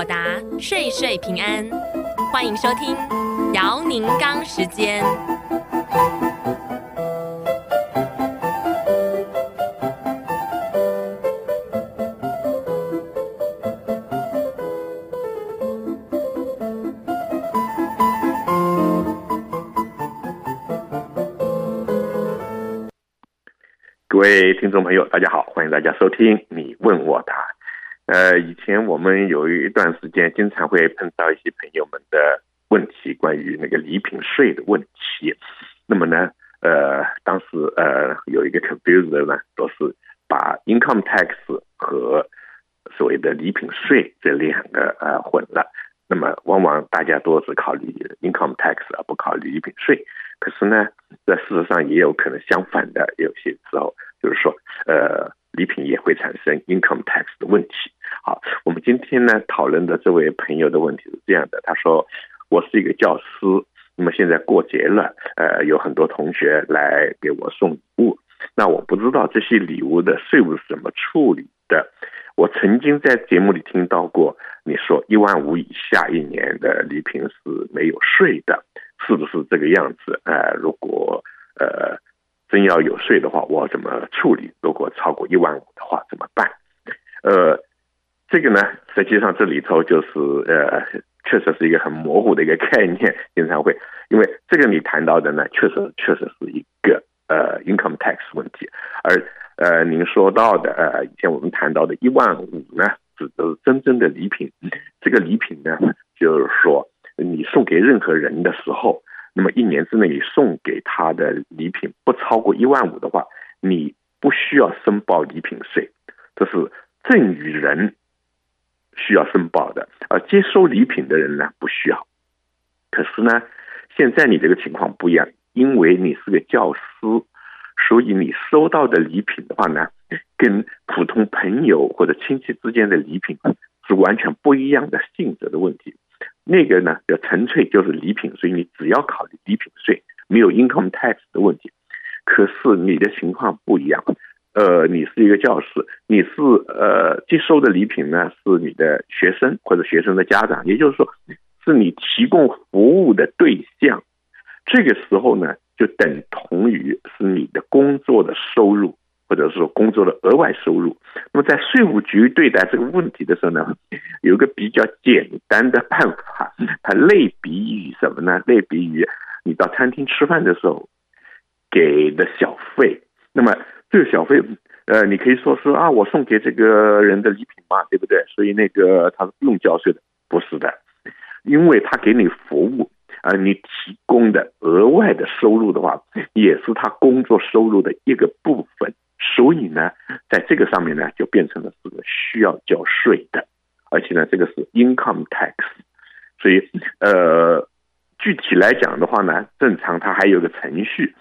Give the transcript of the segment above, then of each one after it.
我答，岁岁平安。欢迎收听姚宁刚时间。各位听众朋友，大家好，欢迎大家收听你问我答。呃，以前我们有一段时间，经常会碰到一些朋友们的问题，关于那个礼品税的问题。那么呢，呃，当时呃有一个 confuser 呢，都是把 income tax 和所谓的礼品税这两个呃混了。那么往往大家都是考虑 income tax 而不考虑礼品税。可是呢，在事实上也有可能相反的，有些时候就是说，呃。礼品也会产生 income tax 的问题。今天呢讨论的这位朋友的问题是这样的，他说：“我是一个教师，那么现在过节了，呃，有很多同学来给我送礼物，那我不知道这些礼物的税务是怎么处理的。我曾经在节目里听到过你说一万五以下一年的礼品是没有税的，是不是这个样子？呃，如果呃。”真要有税的话，我怎么处理？如果超过一万五的话，怎么办？呃，这个呢，实际上这里头就是呃，确实是一个很模糊的一个概念，经常会。因为这个你谈到的呢，确实确实是一个呃 income tax 问题，而呃您说到的呃以前我们谈到的一万五呢，指的是真正的礼品，这个礼品呢，就是说你送给任何人的时候。那么一年之内你送给他的礼品不超过一万五的话，你不需要申报礼品税，这是赠与人需要申报的，而接收礼品的人呢，不需要。可是呢，现在你这个情况不一样，因为你是个教师，所以你收到的礼品的话呢，跟普通朋友或者亲戚之间的礼品是完全不一样的性质的问题。那个呢，就纯粹就是礼品，所以你只要考虑礼品税，没有 income tax 的问题。可是你的情况不一样，呃，你是一个教师，你是呃接收的礼品呢是你的学生或者学生的家长，也就是说是你提供服务的对象。这个时候呢，就等同于是你的工作的收入。或者是说工作的额外收入，那么在税务局对待这个问题的时候呢，有一个比较简单的办法，它类比于什么呢？类比于你到餐厅吃饭的时候给的小费。那么这个小费，呃，你可以说是啊，我送给这个人的礼品嘛，对不对？所以那个他是不用交税的，不是的，因为他给你服务，而你提供的额外的收入的话，也是他工作收入的一个部分。所以呢，在这个上面呢，就变成了是个需要交税的，而且呢，这个是 income tax。所以，呃，具体来讲的话呢，正常它还有个程序。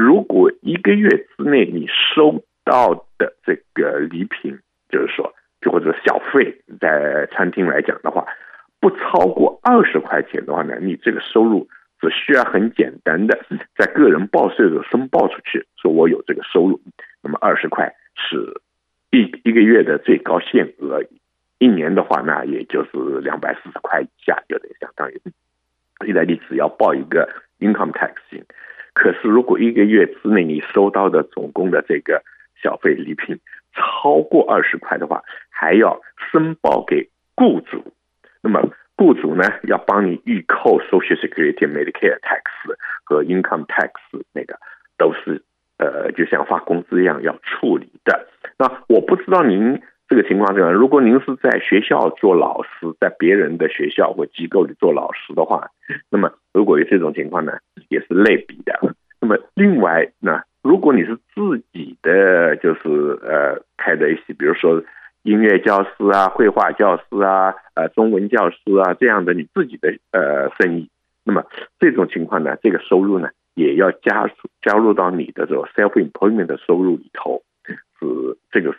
如果一个月之内你收到的这个礼品，就是说，就或者小费，在餐厅来讲的话，不超过二十块钱的话呢，你这个收入只需要很简单的在个人报税的时候申报出去，说我有这个收入。那么二十块是一一个月的最高限额，一年的话呢，也就是两百四十块以下，就得相当于，意大利只要报一个 income tax。可是如果一个月之内你收到的总共的这个小费礼品超过二十块的话，还要申报给雇主。那么雇主呢，要帮你预扣 Social Security、Medicare tax 和 income tax，那个都是。呃，就像发工资一样要处理的。那我不知道您个情况怎样。如果您是在学校做老师，在别人的学校或机构里做老师的话，那么如果有这种情况呢，也是类比的。那么另外呢，如果你是自己的，就是呃开的一些，比如说音乐教师啊、绘画教师啊、呃中文教师啊这样的你自己的呃生意，那么这种情况呢，这个收入呢，也要加加入到你的这个 self-employment 的收入里头，是这个是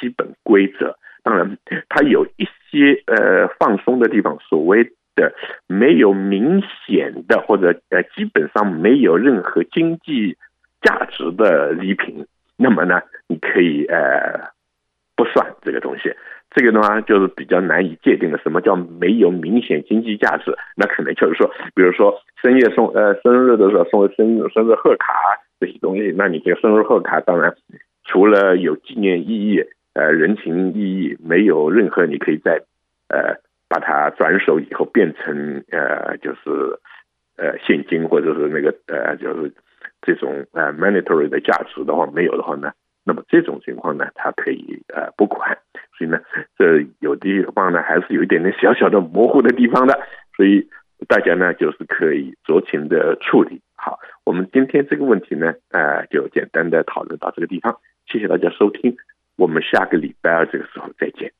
基本规则。当然，它有一些呃放松的地方，所谓的没有明显的或者呃基本上没有任何经济价值的礼品，那么呢，你可以呃不算这个东西。这个的话就是比较难以界定的。什么叫没有明显经济价值？那可能就是说，比如说深夜送呃生日的时候送生日生日贺卡这些东西，那你这个生日贺卡当然除了有纪念意义、呃人情意义，没有任何你可以在呃把它转手以后变成呃就是呃现金或者是那个呃就是这种呃 monetary 的价值的话没有的话呢？那么这种情况呢，它可以呃不管，所以呢，这有的地方呢还是有一点点小小的模糊的地方的，所以大家呢就是可以酌情的处理。好，我们今天这个问题呢，呃，就简单的讨论到这个地方，谢谢大家收听，我们下个礼拜二这个时候再见。